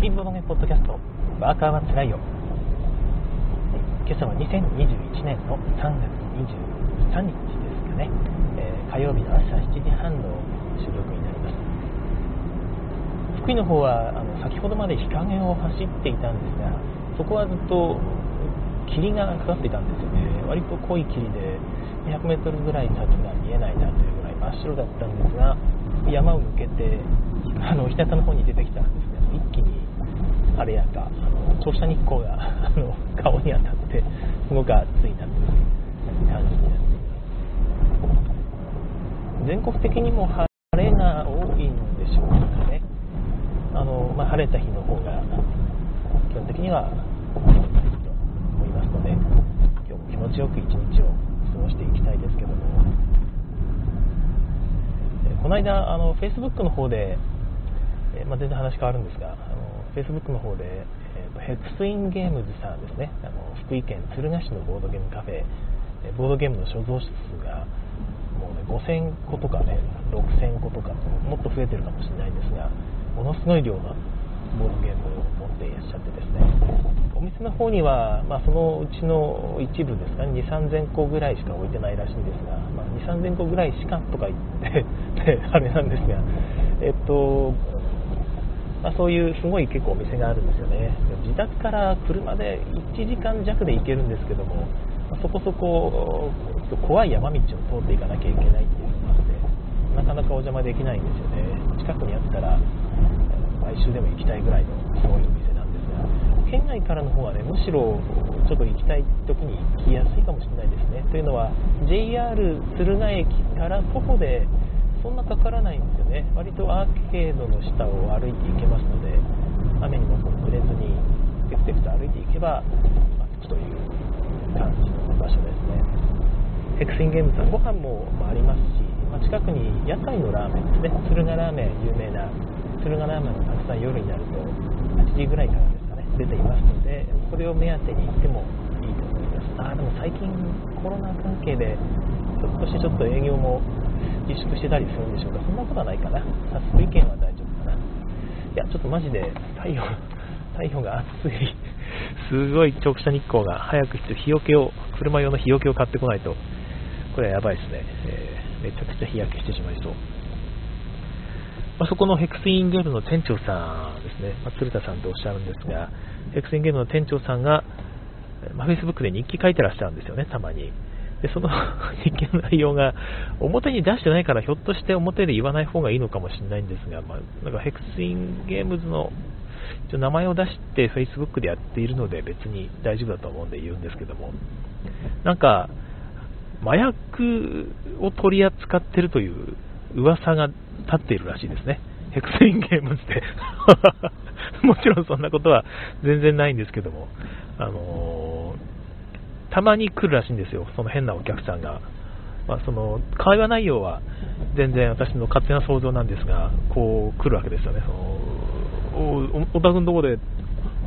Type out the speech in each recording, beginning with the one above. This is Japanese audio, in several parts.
ピンボドゲポッドキャスト、ワーカーはつらいよ。今朝は2021年の3月23日ですかね、えー、火曜日の朝7時半の収録になります。福井の方はあの先ほどまで日陰を走っていたんですが、そこはずっと霧がかかっていたんですよね。割と濃い霧で200メートルぐらい先が見えないなというぐらい真っ白だったんですが、山を抜けて、あの日向の方に出てきた、晴れやか、あの直射日光が あの顔に当たって、すごく暑いなという感じになっています。全国的にも晴れが多いんでしょうかね。あのまあ、晴れた日の方が基本的には気持ちいいと思いますので、今日も気持ちよく一日を過ごしていきたいですけども、この間、あの Facebook の方で、えまあ、全然話変わるんですが、あの Facebook の方で、えーと、ヘクスインゲームズさんですね、あの福井県敦賀市のボードゲームカフェ、ボードゲームの所蔵数がもう、ね、5000個とかね、6000個とか、もっと増えてるかもしれないんですが、ものすごい量のボードゲームを持っていらっしゃってですね、お店の方には、まあ、そのうちの一部ですか？ね、2、3000個ぐらいしか置いてないらしいんですが、まあ、2、3000個ぐらいしかとか言って あれなんですが、えっと、まあ、そういうすごい結構お店があるんですよね。自宅から車で1時間弱で行けるんですけどもま、そこそこちょっと怖い山道を通っていかなきゃいけないっていうのがあって、なかなかお邪魔できないんですよね。近くにあったら、毎週でも行きたいぐらいのそういうお店なんですが、県外からの方はね、むしろちょっと行きたい時に行きやすいかもしれないですね。というのは、JR 敦賀駅から徒歩でそんなかからないんですよね。割とアーケードの下を歩いていけますので、雨にも濡れずにテクテクと歩いていけば、まあ、という感じの場所ですね。ヘクシンゲームさん、ご飯もありますし、まあ、近くに屋台のラーメンですね、敦賀ラーメン、有名な敦賀ラーメンがたくさん夜になると、8時ぐらいからですかね、出ていますので、それを目当てに行ってもいいと思います。あでも最近、コロナ関係で、ひょっとしちょっと営業も自粛してたりするんでしょうか、そんなことはないかな、福井県は大丈夫かな。いや、ちょっとマジで太陽、太陽が暑い、すごい直射日光が早くして日よけを、車用の日よけを買ってこないと、これはやばいですね、えー、めちゃくちゃ日焼けしてしまいそう。まあ、そこのヘクスインゲームの店長さんですね、まあ、鶴田さんとおっしゃるんですが、ヘクスインゲームの店長さんが、まあ、Facebook で日記書いてらっしゃるんですよね、たまに。で、その 日記の内容が表に出してないからひょっとして表で言わない方がいいのかもしれないんですが、まあ、なんかヘクスインゲームズの名前を出して Facebook でやっているので別に大丈夫だと思うんで言うんですけども、なんか麻薬を取り扱ってるという噂が立っているらしいですね。ヘクスインゲームズでもちろんそんなことは全然ないんですけども、あのーたまに来るらしいんですよ、その変なお客さんが。まあ、その会話内容は全然私の勝手な想像なんですが、こう来るわけですよね。そのおたくんところで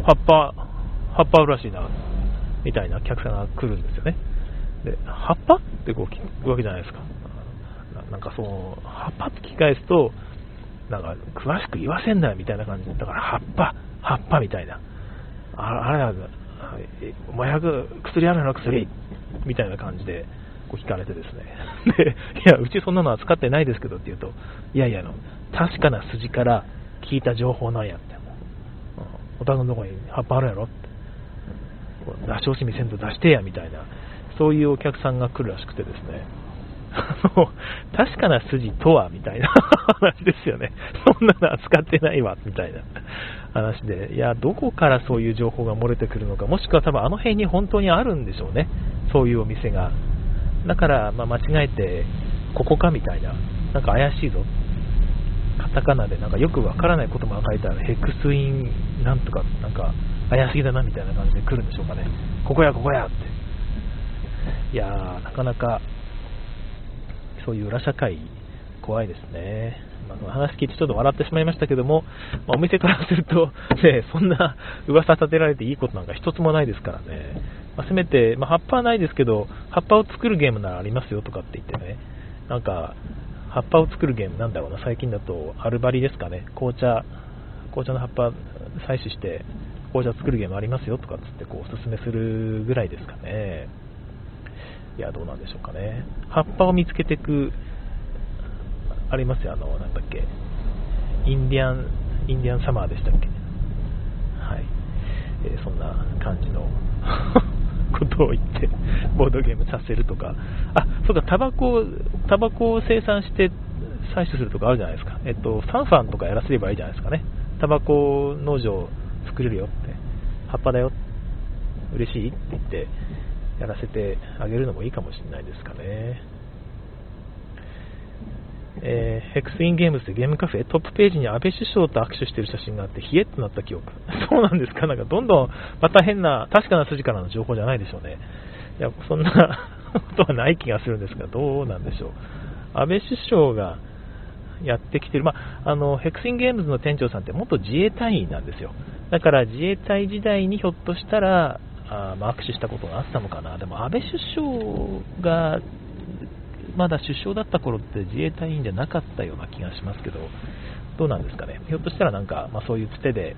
葉っぱ、葉っぱあるらしいな、みたいなお客さんが来るんですよね。で、葉っぱってこう聞くわけじゃないですか。なんかその、葉っぱって聞き返すと、なんか詳しく言わせんなよみたいな感じで、だから葉っぱ、葉っぱみたいな。ああれは麻薬、薬あるの薬？みたいな感じでこう聞かれてですね。で、いや、うちそんなのは使ってないですけどって言うと、いやいやの、確かな筋から聞いた情報なんやって、お宅のとこに葉っぱあるやろって、出し惜しみせんと出してやみたいな、そういうお客さんが来るらしくてですね、確かな筋とはみたいな話ですよね。そんなの扱ってないわ、みたいな。話で。いや、どこからそういう情報が漏れてくるのか、もしくは多分あの辺に本当にあるんでしょうね。そういうお店が。だから、ま、間違えて、ここかみたいな。なんか怪しいぞ。カタカナでなんかよくわからない言葉が書いてある。ヘクスインなんとか、なんか怪しげだなみたいな感じで来るんでしょうかね。ここや、ここやって。いやー、なかなかそういう裏社会、怖いですね。まあ、その話聞いてちょっと笑ってしまいましたけども、まあ、お店からすると、ね、そんな噂立てられていいことなんか一つもないですからね、まあ、せめて、ま葉っぱはないですけど、葉っぱを作るゲームならありますよとかって言ってね、なんか、葉っぱを作るゲームなんだろうな、最近だとアルバリですかね、紅茶、紅茶の葉っぱ採取して紅茶作るゲームありますよとかっつってこうおすすめするぐらいですかね。いやどうなんでしょうかね。葉っぱを見つけていくありますよ。あのなんだっけ。インディアンインディアンサマーでしたっけ。はい、えー、そんな感じの ことを言ってボードゲームさせるとか。あそうかタバコタバコを生産して採取するとかあるじゃないですか、えっと、サンファンとかやらせればいいじゃないですかね。タバコ農場作れるよって、葉っぱだよ、嬉しいって言って、やらせてあげるのもいいかもしれないですかね。えー、ヘクスインゲームズでゲームカフェトップページに安倍首相と握手している写真があって、冷えってなった記憶。そうなんですか？なんかどんどん、また変な、確かな筋からの情報じゃないでしょうね。いや、そんなことはない気がするんですが、どうなんでしょう。安倍首相がやってきてる、まあ、あのヘクスインゲームズの店長さんって元自衛隊員なんですよ。だから自衛隊時代にひょっとしたら、あまあ、握手したことがあったのかな、でも安倍首相がまだ首相だった頃って自衛隊員じゃなかったような気がしますけど、どうなんですかね、ひょっとしたらなんか、まあ、そういうつてで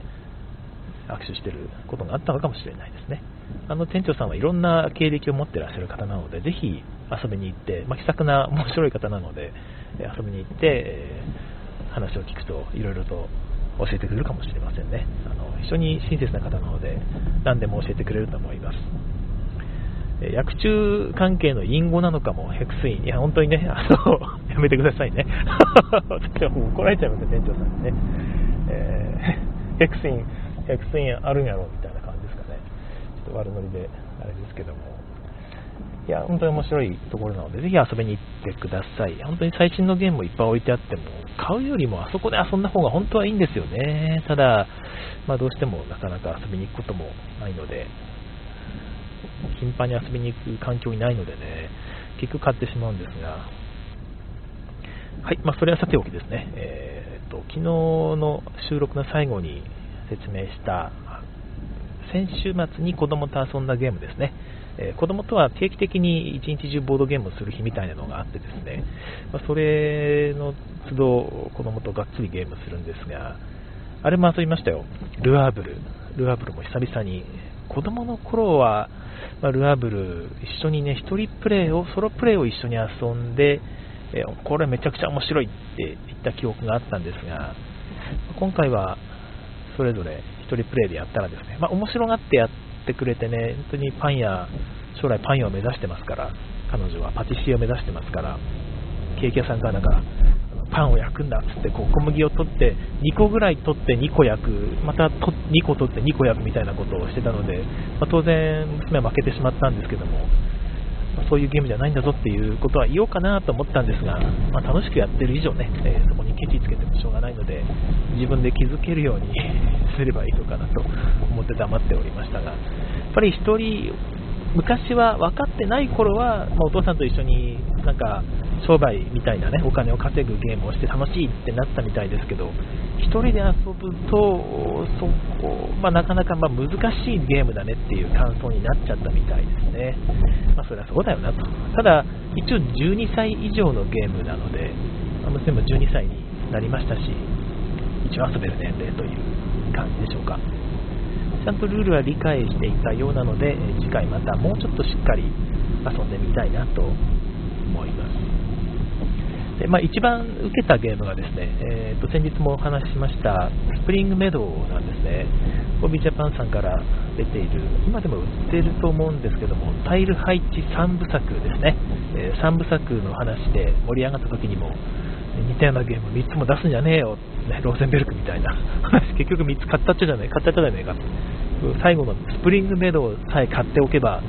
握手してることがあったのかもしれないですね。あの店長さんはいろんな経歴を持ってらっしゃる方なので、ぜひ遊びに行って、まあ、気さくな面白い方なので、遊びに行ってえ、話を聞くといろいろと教えてくれるかもしれませんね。あの非常に親切な方なので何でも教えてくれると思います。薬中関係の隠語なのかもヘクスイン。いや本当にねあの やめてくださいね。私はもう怒られちゃいますね店長さんにね、えー、ヘクスインヘクスインあるんやろみたいな感じですかね。ちょっと悪ノリであれですけども。いや、本当に面白いところなので、ぜひ遊びに行ってください。本当に最新のゲームもいっぱい置いてあっても、買うよりもあそこで遊んだ方が本当はいいんですよね。ただ、まあ、どうしてもなかなか遊びに行くこともないので、頻繁に遊びに行く環境にないのでね、結局買ってしまうんですが、はい、まあ、それはさておきですね、えーと、昨日の収録の最後に説明した先週末に子供と遊んだゲームですね、えー、子供とは定期的に一日中ボードゲームをする日みたいなのがあってですね、まあ、それの都度子供とがっつりゲームするんですが、あれも遊びましたよ、ルアーブル。ルアーブルも久々に。子供の頃は、まあ、ルアブル一緒にね、一人プレイを、ソロプレイを一緒に遊んで、え、これめちゃくちゃ面白いって言った記憶があったんですが、今回はそれぞれ1人プレイでやったらですね、まあ、面白がってやってくれてね、本当にパン屋、将来パン屋を目指してますから、彼女はパティシエを目指してますから、ケーキ屋さんからなんか、パンを焼くんだっつってこう小麦を取って2個ぐらい取って2個焼く。また2個取って2個焼くみたいなことをしてたので、まあ、当然娘は負けてしまったんですけどもまそういうゲームじゃないんだぞっていうことは言おうかなと思ったんですが、まあ、楽しくやってる以上ね、えー、そこにケチつけてもしょうがないので自分で気づけるように すればいいのかなと思って黙っておりましたがやっぱり1人昔は分かってない頃は、まあ、お父さんと一緒になんか商売みたいなねお金を稼ぐゲームをして楽しいってなったみたいですけど1人で遊ぶとそこ、まあ、なかなかま難しいゲームだねっていう感想になっちゃったみたいですね、まあ、それはそうだよなと。ただ一応12歳以上のゲームなので、娘も12歳になりましたし一応遊べる年齢という感じでしょうか。ちゃんとルールは理解していたようなので次回またもうちょっとしっかり遊んでみたいなと思います。で、まあ、一番受けたゲームがですね、えー、と先日もお話ししましたスプリングメドウなんですね。ホビージャパンさんから出ている今でも売っていると思うんですけどもタイル配置3部作ですね、えー、3部作の話で盛り上がった時にも似たようなゲーム3つも出すんじゃねえよ、ね、ローゼンベルクみたいな。話、結局3つ買ったっちゃじゃねえ、買ったっちゃじゃねえか、最後のスプリングメドウさえ買っておけば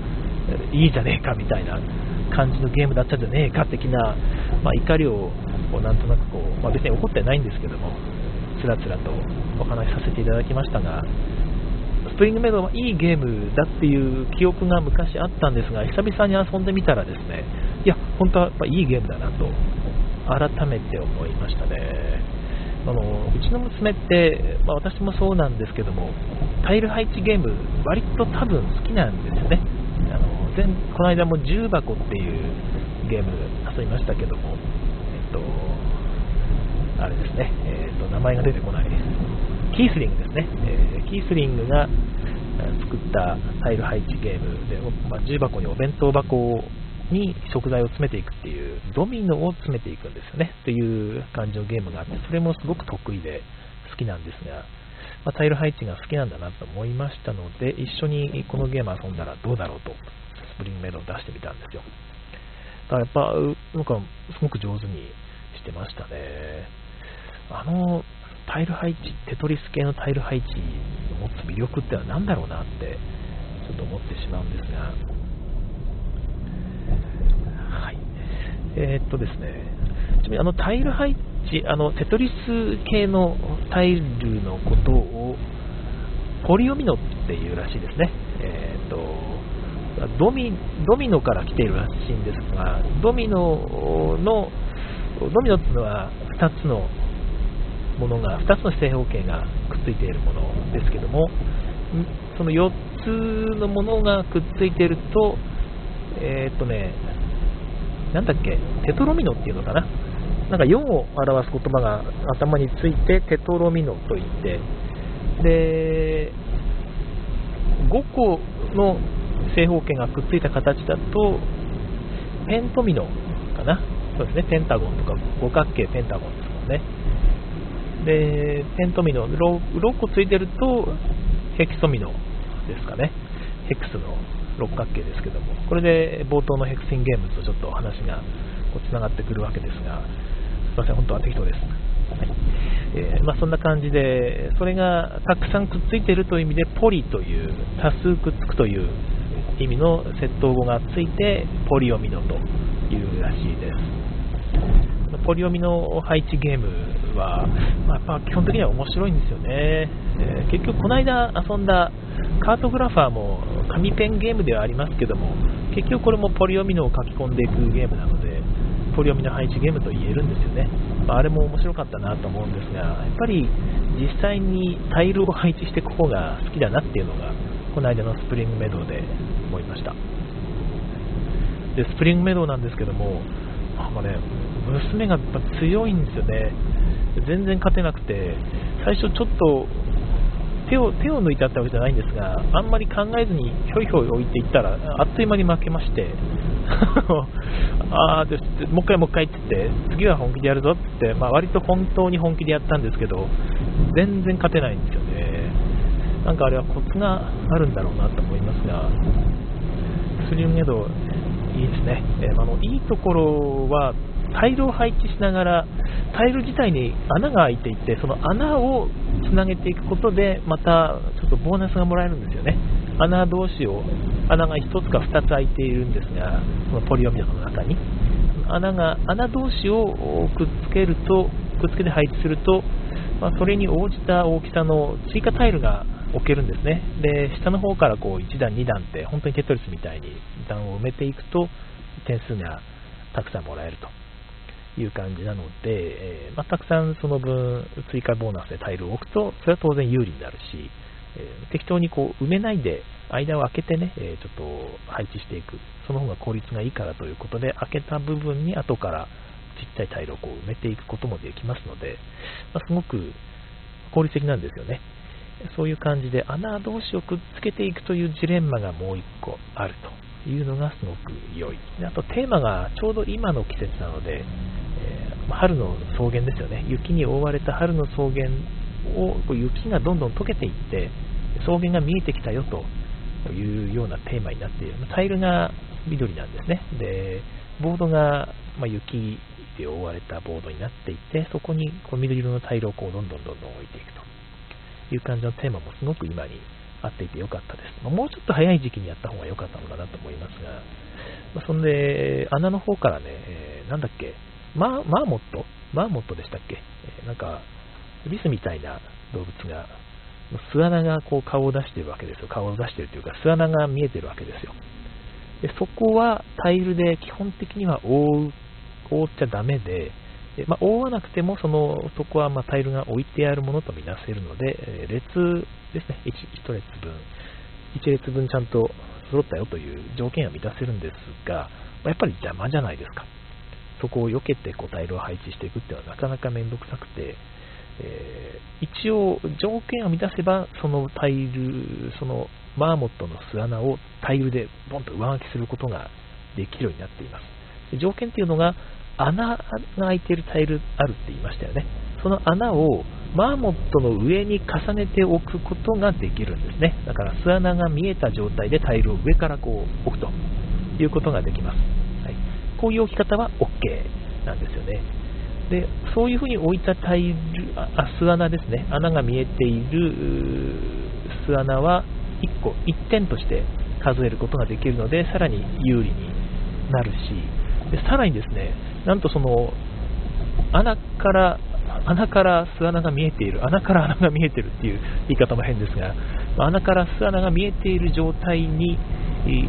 いいじゃねえかみたいな感じのゲームだったんじゃねえか的な、まあ、怒りをこうなんとなくこう、まあ、別に怒ってないんですけども、つらつらとお話しさせていただきましたが、スプリングメドはいいゲームだっていう記憶が昔あったんですが、久々に遊んでみたらですね、いや、本当はやっぱいいゲームだなと改めて思いましたね。あのうちの娘って、まあ、私もそうなんですけども、タイル配置ゲーム、割と多分好きなんですよね。あの前この間も重箱っていうゲーム遊びましたけども、えっと、あれですね、えっと、名前が出てこない。キースリングですね、えー、キースリングが作ったタイル配置ゲームで、まあ、重箱にお弁当箱に食材を詰めていくっていうドミノを詰めていくんですよね。という感じのゲームがあってそれもすごく得意で好きなんですが、まあ、タイル配置が好きなんだなと思いましたので一緒にこのゲーム遊んだらどうだろうとスプリングメイドを出してみたんですよ。だからやっぱなんかすごく上手にしてましたね。あのタイル配置テトリス系のタイル配置の持つ魅力ってのは何だろうなってちょっと思ってしまうんですが。はい。えー、っとですね、ちなみにあのタイル配置、あのテトリス系のタイルのことをポリオミノっていうらしいですね。えー、っとドミドミノから来ているらしいんですが、ドミノのドミノっていうのは2つのものが、2つの正方形がくっついているものですけども、その4つのものがくっついていると、えー、っとね、なんだっけ、テトロミノっていうのかな？なんか4を表す言葉が頭についてテトロミノといって、で、5個の正方形がくっついた形だと、ペントミノかな？そうですね、ペンタゴンとか五角形ペンタゴンですもんね。で、ペントミノ 6, 個ついてると、ヘキソミノですかね。ヘクスの六角形ですけども、これで冒頭のヘクシンゲームとちょっと話がつながってくるわけですが、すいません、本当は適当です。えー、まあ、そんな感じで、それがたくさんくっついているという意味で、ポリという、多数くっつくという意味の窃盗語がついて、ポリオミノというらしいです。ポリオミノ配置ゲームは、まあ、やっぱ基本的には面白いんですよね。えー、結局、この間遊んだカートグラファーも紙ペンゲームではありますけども、結局これもポリオミノを書き込んでいくゲームなので、ポリオミノ配置ゲームと言えるんですよね。まあ、あれも面白かったなと思うんですが、やっぱり実際にタイルを配置していく方が好きだなっていうのが、この間のスプリングメドウで思いました。で、スプリングメドウなんですけども、なんかね、娘がやっぱ強いんですよね。全然勝てなくて、最初ちょっと手を手を抜いてあったわけじゃないんですが、あんまり考えずにひょいひょい置いていったら、あっという間に負けまして、あーでもう一回もう一回って言って、次は本気でやるぞって、まあ、割と本当に本気でやったんですけど、全然勝てないんですよね。なんかあれはコツがあるんだろうなと思いますが、スリムゲドいいですね。えー、あのいいところはタイルを配置しながらタイル自体に穴が開いていてその穴をつなげていくことでまたちょっとボーナスがもらえるんですよね穴同士を穴が1つか2つ開いているんですがこのポリオミノの中に穴が穴同士をくっつけるとくっつけて配置すると、まあ、それに応じた大きさの追加タイルが置けるんですね。で下の方からこう1段2段って本当にテトリスみたいに段を埋めていくと点数がたくさんもらえると。いう感じなので、えー、まあ、たくさんその分追加ボーナスでタイルを置くと、それは当然有利になるし、えー、適当にこう埋めないで間を空けてね、え、ちょっと配置していく、その方が効率がいいからということで、開けた部分に後からちっちゃいタイルをこう埋めていくこともできますので、まあ、すごく効率的なんですよね。そういう感じで穴同士をくっつけていくというジレンマがもう1個あるというのがすごく良い。あとテーマがちょうど今の季節なので、春の草原ですよね、雪に覆われた春の草原を雪がどんどん溶けていって、草原が見えてきたよというようなテーマになっている、タイルが緑なんですね、でボードが、ま雪で覆われたボードになっていて、そこにこう緑色のタイルをこうどんどんどんどん置いていくと。いう感じのテーマもすごく今に合っていてよかったです。まもうちょっと早い時期にやった方が良かったのかなと思いますが、まあ、そんで、穴の方からね、えー、なんだっけ、ママーモット？マーモットでしたっけ、えー、なんか、リスみたいな動物が、巣穴がこう顔を出してるわけですよ。顔を出してるというか、巣穴が見えてるわけですよ。でそこはタイルで基本的には覆う覆っちゃダメで、でまあ、覆わなくてもそのそこはまタイルが置いてあるものとみなせるので、え列ですね、1, 1列分、1列分ちゃんと揃ったよという条件は満たせるんですが、まやっぱり邪魔じゃないですか。そこを避けてこうタイルを配置していくっていうのはなかなかめんどくさくて、えー、一応条件を満たせばそのタイルそのマーモットの巣穴をタイルでボンと上書きすることができるようになっています。条件っていうのが穴が開いているタイルあるって言いましたよね。その穴をマーモットの上に重ねておくことができるんですね。だから巣穴が見えた状態でタイルを上からこう置くと。いうことができます、はい、こういう置き方は OK なんですよね。でそういうふうに置いたタイルあ巣穴ですね。穴が見えている巣穴は1個1点として数えることができるのでさらに有利になるし。でさらにですねなんとその穴から穴から巣穴が見えている穴から穴が見えているっていう言い方も変ですが穴から巣穴が見えている状態に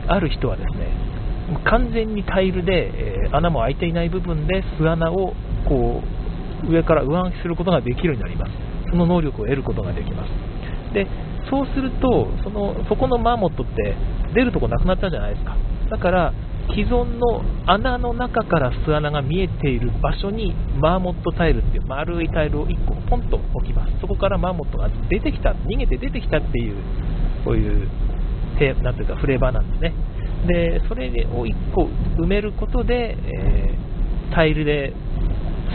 ある人はですね完全にタイルで、え穴も開いていない部分で巣穴をこう上から上書きすることができるようになります。その能力を得ることができます。でそうするとそのそこのマーモットって出るとこなくなったじゃないですか。だから既存の穴の中から巣穴が見えている場所にマーモットタイルっていう丸いタイルを1個ポンと置きます。そこからマーモットが出てきた逃げて出てきたっていうこういうなんていうかフレーバーなんですね。でそれを1個埋めることで、えー、タイルで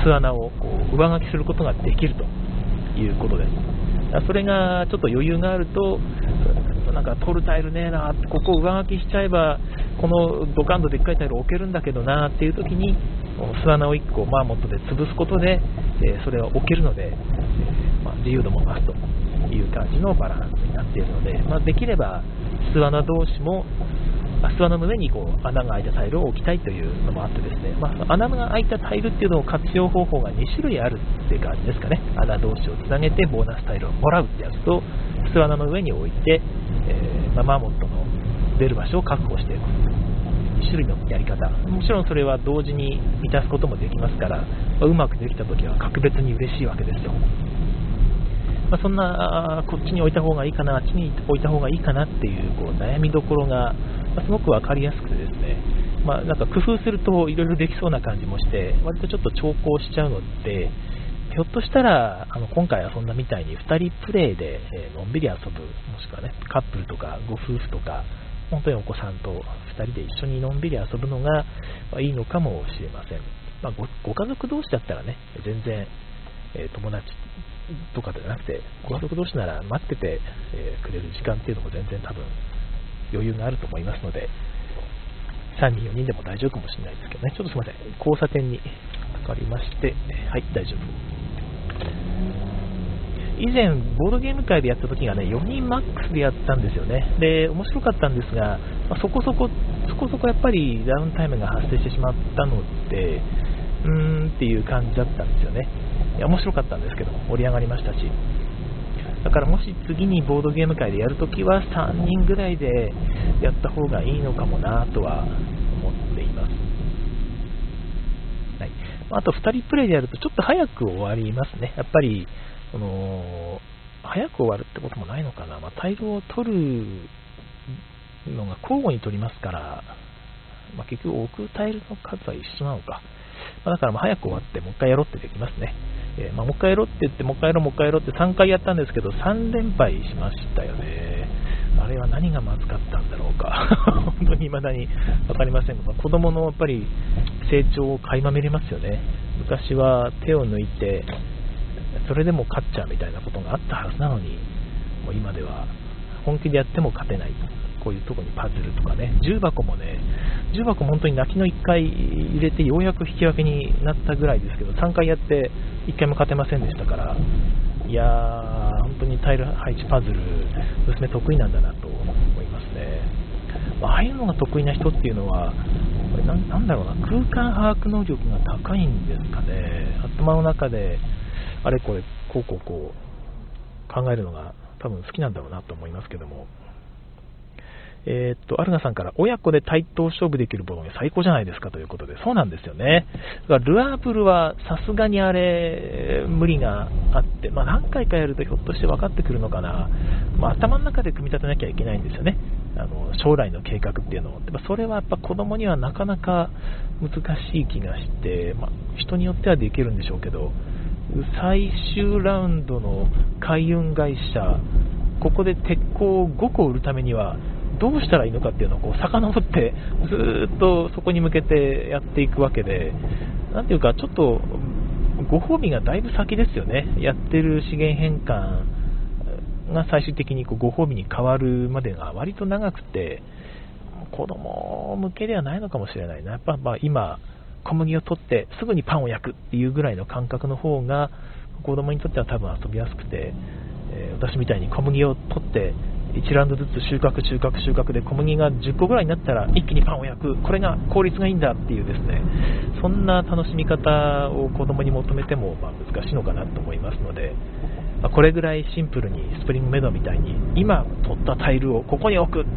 巣穴をこう上書きすることができるということです。それがちょっと余裕があるとなんか取るタイルねえなここ上書きしちゃえばこのドカンとでっかいタイル置けるんだけどなっていう時に巣穴を1個マーモットで潰すことで、えそれは置けるので、えまあ、自由度も増すという感じのバランスになっているので、まあ、できれば巣穴同士も巣穴の上にこう穴が開いたタイルを置きたいというのもあってですね、まあ、穴が開いたタイルっていうのを活用方法が2種類あるっていう感じですかね。穴同士をつなげてボーナスタイルをもらうってやつと巣穴の上に置いて、えー、まあ、マーモットの出る場所を確保していく。2種類のやり方。もちろんそれは同時に満たすこともできますから、まあ、うまくできた時は格別に嬉しいわけですよ。まあ、そんなこっちに置いた方がいいかな、あっちに置いた方がいいかなっていうこう悩みどころが、ま、すごく分かりやすくてですね、まあ、なんか工夫するといろいろできそうな感じもして、割とちょっと調校しちゃうので、ひょっとしたら、あの今回遊んだみたいに2人プレイで、え、のんびり遊ぶ、もしくはね、カップルとかご夫婦とか、本当にお子さんと2人で一緒にのんびり遊ぶのが、いいのかもしれません。まあ、ご家族同士だったらね、全然、えー、友達とかではなくて、ご家族同士なら待ってて、えー、くれる時間っていうのも全然多分余裕があると思いますので、3人、4人でも大丈夫かもしれないですけどね、ちょっとすみません、交差点にかかりまして、はい、大丈夫。以前、ボードゲーム界でやった時がね、4人マックスでやったんですよね。で、面白かったんですが、まあ、そこそこ、そこそこやっぱりダウンタイムが発生してしまったので、うーんっていう感じだったんですよね。いや面白かったんですけど盛り上がりましたしだからもし次にボードゲーム界でやるときは3人ぐらいでやった方がいいのかもなとは思っています、はい、あと2人プレイでやるとちょっと早く終わりますね。やっぱりその早く終わるってこともないのかな、まあ、タイルを取るのが交互に取りますから、まあ、結局置くタイルの数は一緒なのか、まあ、だからま早く終わってもう一回やろうってできますね。えー、ま、もう一回やろうって言って、もう一回やろう、もう一回やろうって3回やったんですけど、3連敗しましたよね。あれは何がまずかったんだろうか。本当に未だに分かりませんが、子供のやっぱり成長を垣間見れますよね。昔は手を抜いて、それでも勝っちゃうみたいなことがあったはずなのに、もう今では本気でやっても勝てない。こういうとこにパズルとかね、重箱もね、重箱本当に泣きの1回入れてようやく引き分けになったぐらいですけど、3回やって1回も勝てませんでしたから、いやー、本当にタイル配置パズル、娘得意なんだなと思いますね。まああいうのが得意な人っていうのは、これなんだろうな、空間把握能力が高いんですかね。頭の中で、あれこれ、こうこうこう考えるのが多分好きなんだろうなと思いますけども、えー、っと、アルナさんから、親子で対等勝負できるボロゲ最高じゃないですかということで、そうなんですよね。だからルアープルはさすがにあれ、無理があって、まあ、何回かやるとひょっとして分かってくるのかな。まあ、頭の中で組み立てなきゃいけないんですよね。あの将来の計画っていうのを。それはやっぱ子供にはなかなか難しい気がして、まあ、人によってはできるんでしょうけど、最終ラウンドの海運会社、ここで鉄鋼5個売るためにはどうしたらいいのかっていうのをこう遡ってずっとそこに向けてやっていくわけで、なんていうかちょっとご褒美がだいぶ先ですよね、やってる資源変換が最終的にこうご褒美に変わるまでが割と長くて、子供向けではないのかもしれないな、やっぱま今、小麦を取ってすぐにパンを焼くっていうぐらいの感覚の方が子供にとっては多分遊びやすくて、え、私みたいに小麦を取って1ラウンドずつ収穫、収穫、収穫で小麦が10個ぐらいになったら一気にパンを焼く、これが効率がいいんだっていうですね、そんな楽しみ方を子供に求めてもま難しいのかなと思いますので、まこれぐらいシンプルにスプリングメドみたいに今取ったタイルをここに置くって、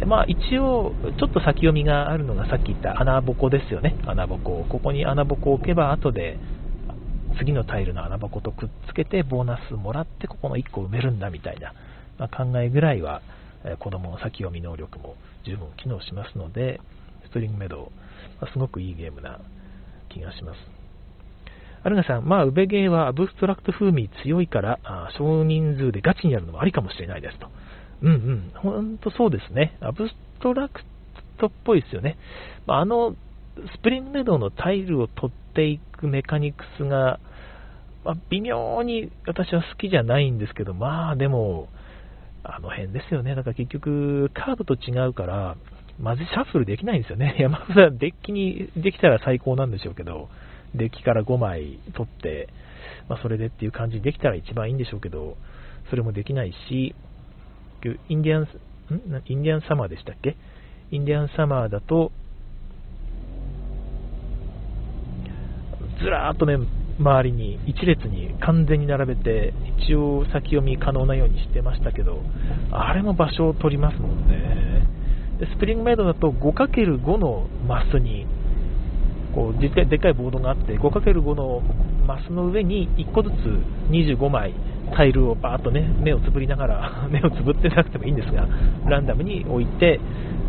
えまあ、一応ちょっと先読みがあるのがさっき言った穴ぼこですよね、穴ぼこ。ここに穴ぼこを置けば後で次のタイルの穴ぼことくっつけてボーナスもらってここの1個埋めるんだみたいな。まあ、考えぐらいは、え子供の先読み能力も十分機能しますので、ストリングメドウ、まあ、すごくいいゲームな気がします。アルガさん、まあ、ウベゲーはアブストラクト風味強いから、あ少人数でガチにやるのもありかもしれないですと。うんうん、本当そうですね。アブストラクトっぽいですよね。まあ、あの、 Spring Meadow のタイルを取っていくメカニクスが、まあ、微妙に私は好きじゃないんですけど、まあでも、あの辺ですよね。だから結局、カードと違うから、まずシャッフルできないんですよね。山札デッキにできたら最高なんでしょうけど、デッキから5枚取って、まあ、それでっていう感じにできたら一番いいんでしょうけど、それもできないし、インディアン、ん？インディアンサマーでしたっけ？インディアンサマーだと、ずらーっとね、周りに一列に完全に並べて一応先読み可能なようにしてましたけどあれも場所を取りますもんね。でスプリングメイドだと 5×5 のマスにこうでっかいボードがあって 5×5 のマスの上に1個ずつ25枚タイルをバーッとね目をつぶりながら 目をつぶってなくてもいいんですがランダムに置いて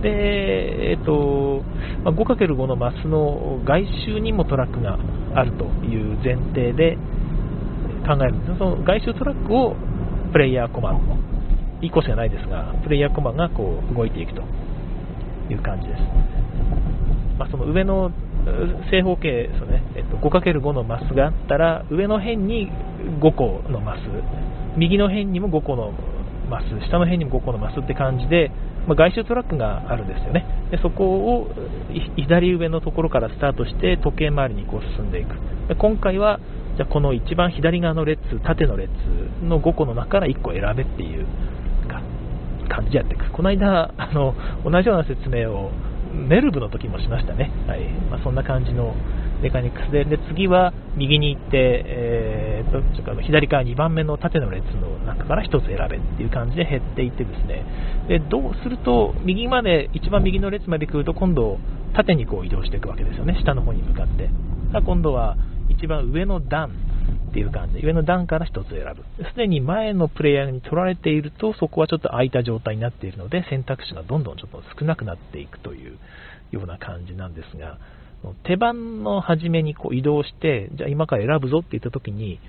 で、えっとまあ、5×5 のマスの外周にもトラックがあるという前提で考えるんですその外周トラックをプレイヤーコマン1個しかないですが、プレイヤーコマンがこう動いていくという感じです。まあ、その上の正方形ですね、えっと、5×5 のマスがあったら、上の辺に5個のマス、右の辺にも5個のマス、下の辺にも5個のマスって感じで、まあ、外周トラックがあるんですよね。でそこを左上のところからスタートして時計回りにこう進んでいく。で今回はじゃこの一番左側の列、縦の列の5個の中から1個選べっていう感じでやっていく。この間、あの同じような説明をメルブの時もしましたね。はい。まあ、そんな感じのメカニクス。で、で次は右に行って、えー、とちょっと左から2番目の縦の列の中から1つ選べっていう感じで減っていってですね、でどうすると、右まで、一番右の列まで来ると、今度、縦にこう移動していくわけですよね、下の方に向かって。今度は一番上の段。っていう感じ。で、上の段から1つ選ぶ。すでに前のプレイヤーに取られていると、そこはちょっと空いた状態になっているので、選択肢がどんどんちょっと少なくなっていくというような感じなんですが、手番の初めにこう移動して、じゃあ今から選ぶぞって言った時に、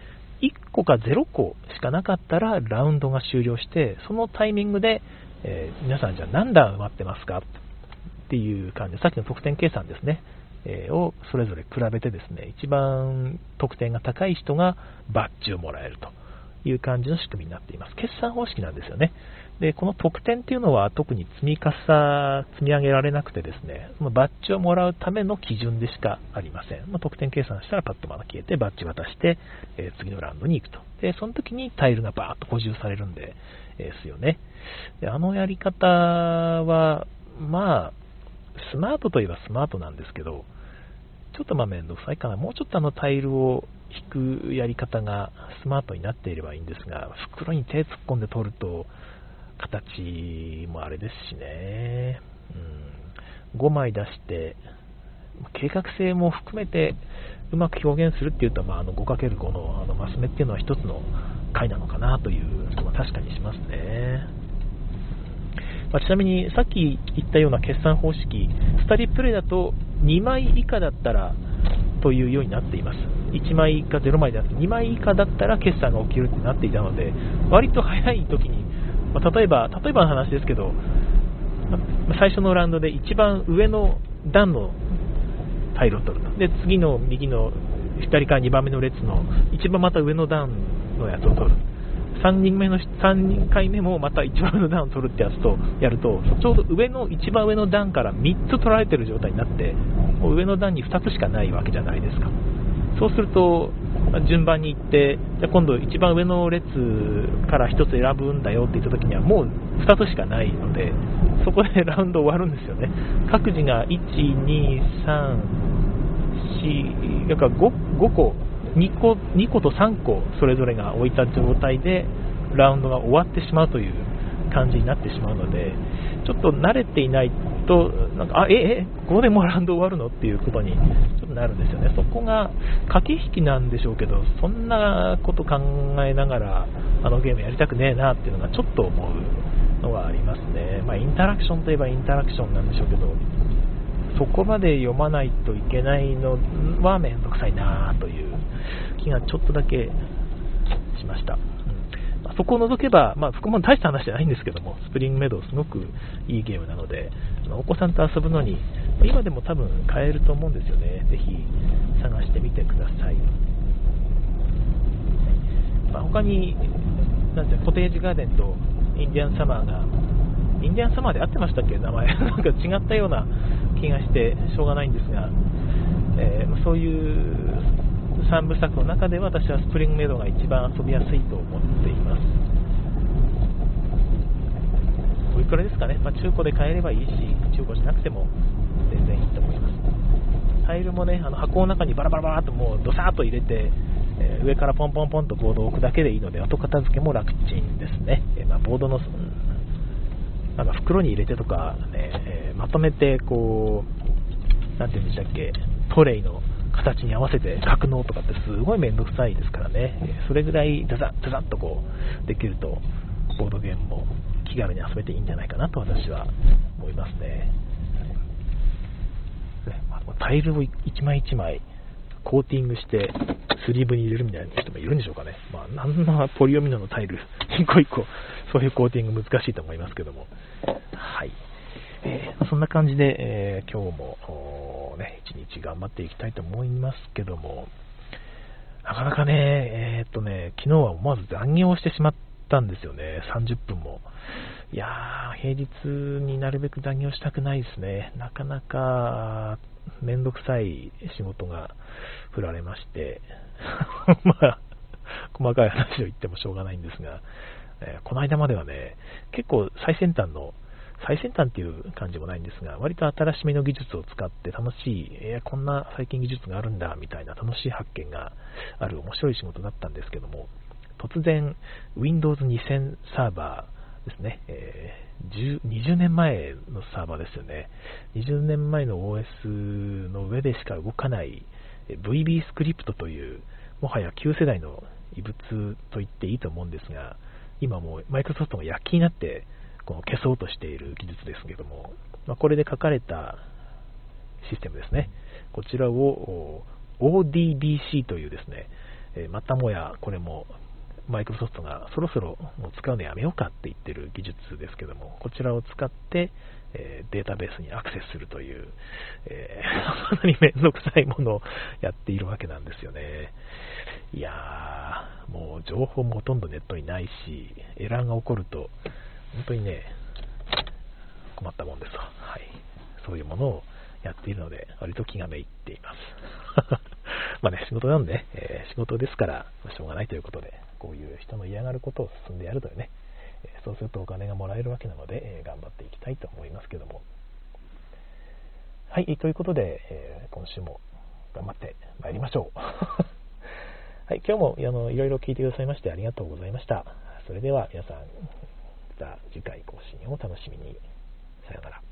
1個か0個しかなかったらラウンドが終了して、そのタイミングで、えー、皆さんじゃあ何段埋まってますかっていう感じ。で、さっきの得点計算ですね、をそれぞれ比べてですね、一番得点が高い人がバッジをもらえるという感じの仕組みになっています。決算方式なんですよね。で、この得点っていうのは特に積み重、積み上げられなくてですね、そのバッジをもらうための基準でしかありません。まあ、得点計算したらパッとまだ消えて、バッジ渡して、えー、次のラウンドに行くと。で、その時にタイルがバーッと補充されるんで、えー、すよね。で、あのやり方は、まあ、スマートといえばスマートなんですけど、ちょっとまあめんどくさいかな。もうちょっとあのタイルを引くやり方がスマートになっていればいいんですが、袋に手突っ込んで取ると、形もあれですしね、うん、5枚出して、計画性も含めてうまく表現するっていうと、まあ、あの 5×5 のあのマス目っていうのは一つの回なのかなという気も確かにしますね。まあ、ちなみにさっき言ったような決算方式、スタディプレイだと2枚以下だったらというようになっています。1枚以下0枚じゃなくて2枚以下だったら決算が起きるってなっていたので、割と早い時に、まあ、例えば、例えばの話ですけど、まあ、最初のラウンドで一番上の段のタイルを取ると。で、次の右の左から2番目の列の一番また上の段のやつを取る。3人目の3人回目もまた一番上の段を取るってやつとやるとちょうど上の一番上の段から3つ取られてる状態になってもう上の段に2つしかないわけじゃないですか。そうすると順番に行ってじゃ今度一番上の列から1つ選ぶんだよって言った時にはもう2つしかないのでそこでラウンド終わるんですよね。各自が1 2 3 4だか 5, 5個2個 ,2 個と3個それぞれが置いた状態でラウンドが終わってしまうという感じになってしまうのでちょっと慣れていないとなんかあええここでもうラウンド終わるのっていうことにちょっとなるんですよね。そこが駆け引きなんでしょうけどそんなこと考えながらあのゲームやりたくねえなっていうのがちょっと思うのがありますね、まあ、インタラクションといえばインタラクションなんでしょうけどそこまで読まないといけないのはめんどくさいなという気がちょっとだけしました。うんまあ、そこを除けば、まあ、そこも大した話じゃないんですけども、スプリングメドウすごくいいゲームなので、お子さんと遊ぶのに、今でも多分買えると思うんですよね。ぜひ探してみてください。まあ、他に、なんてコテージガーデンとインディアンサマーが、インディアンサマーで合ってましたっけ？名前。なんか違ったような気がしてしょうがないんですが、えー、そういう3部作の中で私はスプリングメイドが一番遊びやすいと思っています。おいくらですかね、まあ、中古で買えればいいし中古じゃなくても全然いいと思います。タイルもねあの箱の中にバラバラバラっともうドサーッと入れて、えー、上からポンポンポンとボードを置くだけでいいので後片付けも楽ちんですね、えー、まあ、ボードのなんか袋に入れてとかね、えー、まとめてこうなんて言うんでしたっけトレイの形に合わせて格納とかってすごいめんどくさいですからね、それぐらいザザッザザッとこうできると、ボードゲームも気軽に遊べていいんじゃないかなと私は思いますね。タイルを1枚1枚コーティングしてスリーブに入れるみたいな人もいるんでしょうかね。まあ、なんなポリオミノのタイル、一個一個、そういうコーティング難しいと思いますけども。はい。えー、そんな感じで、えー、今日もね、一日頑張っていきたいと思いますけども、なかなかね、えー、っとね、昨日は思わず残業してしまったんですよね、30分も。いやー、平日になるべく残業したくないですね。なかなか、めんどくさい仕事が振られまして、まあ、細かい話を言ってもしょうがないんですが、えー、この間まではね、結構最先端の最先端っていう感じもないんですが、割と新しめの技術を使って楽しい、えー、こんな最近技術があるんだみたいな楽しい発見がある面白い仕事だったんですけども、突然 Windows 2000サーバーですね、えー、20年前のサーバーですよね、20年前の OS の上でしか動かない VB スクリプトという、もはや旧世代の異物と言っていいと思うんですが、今もうマイクロソフトが躍起になってこの消そうとしている技術ですけども、まあ、これで書かれたシステムですね。こちらを ODBC というですね、えまたもやこれもマイクロソフトがそろそろもう使うのやめようかって言ってる技術ですけども、こちらを使って、えデータベースにアクセスするという、えー、かなりめんどくさいものをやっているわけなんですよね。いやー、もう情報もほとんどネットにないし、エラーが起こると、本当にね、困ったもんですわ。はい。そういうものをやっているので、割と気がめいっています。まあね、仕事なんで、えー、仕事ですから、しょうがないということで、こういう人の嫌がることを進んでやるというね、えそうするとお金がもらえるわけなので、え頑張っていきたいと思いますけども。はい、ということで、え今週も頑張ってまいりましょう。はい、今日もあのいろいろ聞いてくださいましてありがとうございました。それでは皆さん、た次回更新を楽しみに。さようなら。